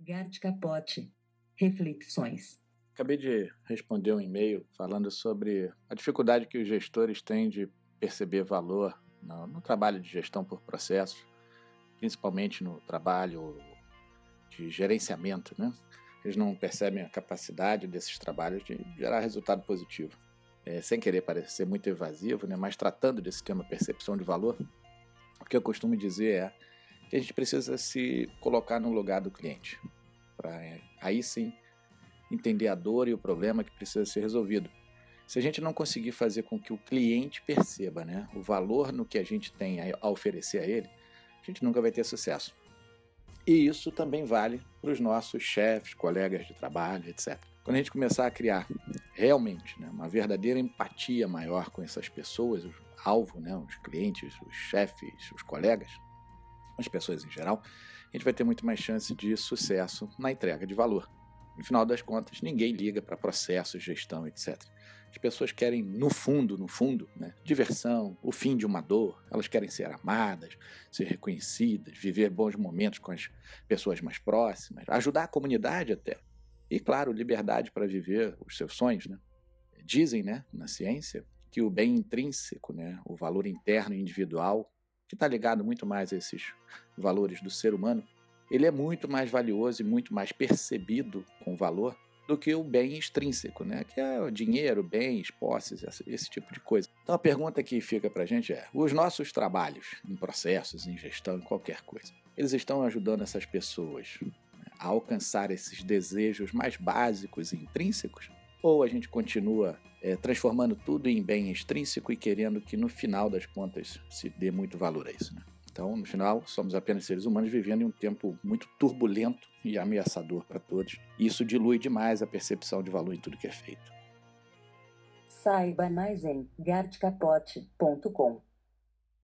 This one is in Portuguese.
Gart Capote. Reflexões. Acabei de responder um e-mail falando sobre a dificuldade que os gestores têm de perceber valor no, no trabalho de gestão por processos, principalmente no trabalho de gerenciamento, né? Eles não percebem a capacidade desses trabalhos de gerar resultado positivo. É, sem querer parecer muito evasivo, né? mas tratando desse tema percepção de valor, o que eu costumo dizer é que a gente precisa se colocar no lugar do cliente, para é, aí sim entender a dor e o problema que precisa ser resolvido. Se a gente não conseguir fazer com que o cliente perceba né, o valor no que a gente tem a oferecer a ele, a gente nunca vai ter sucesso. E isso também vale para os nossos chefes, colegas de trabalho, etc. Quando a gente começar a criar realmente né, uma verdadeira empatia maior com essas pessoas, o alvo, né, os clientes, os chefes, os colegas, as pessoas em geral, a gente vai ter muito mais chance de sucesso na entrega de valor. No final das contas, ninguém liga para processos, gestão, etc. As pessoas querem, no fundo, no fundo, né, diversão, o fim de uma dor. Elas querem ser amadas, ser reconhecidas, viver bons momentos com as pessoas mais próximas, ajudar a comunidade até. E, claro, liberdade para viver os seus sonhos. Né? Dizem né, na ciência que o bem intrínseco, né, o valor interno individual, que está ligado muito mais a esses valores do ser humano, ele é muito mais valioso e muito mais percebido com valor do que o bem extrínseco, né? que é o dinheiro, bens, posses, esse tipo de coisa. Então a pergunta que fica para a gente é: os nossos trabalhos em processos, em gestão, em qualquer coisa, eles estão ajudando essas pessoas né, a alcançar esses desejos mais básicos e intrínsecos? Ou a gente continua é, transformando tudo em bem extrínseco e querendo que no final das contas se dê muito valor a isso. Né? Então, no final, somos apenas seres humanos vivendo em um tempo muito turbulento e ameaçador para todos. Isso dilui demais a percepção de valor em tudo que é feito. Saiba mais em gartcapote.com.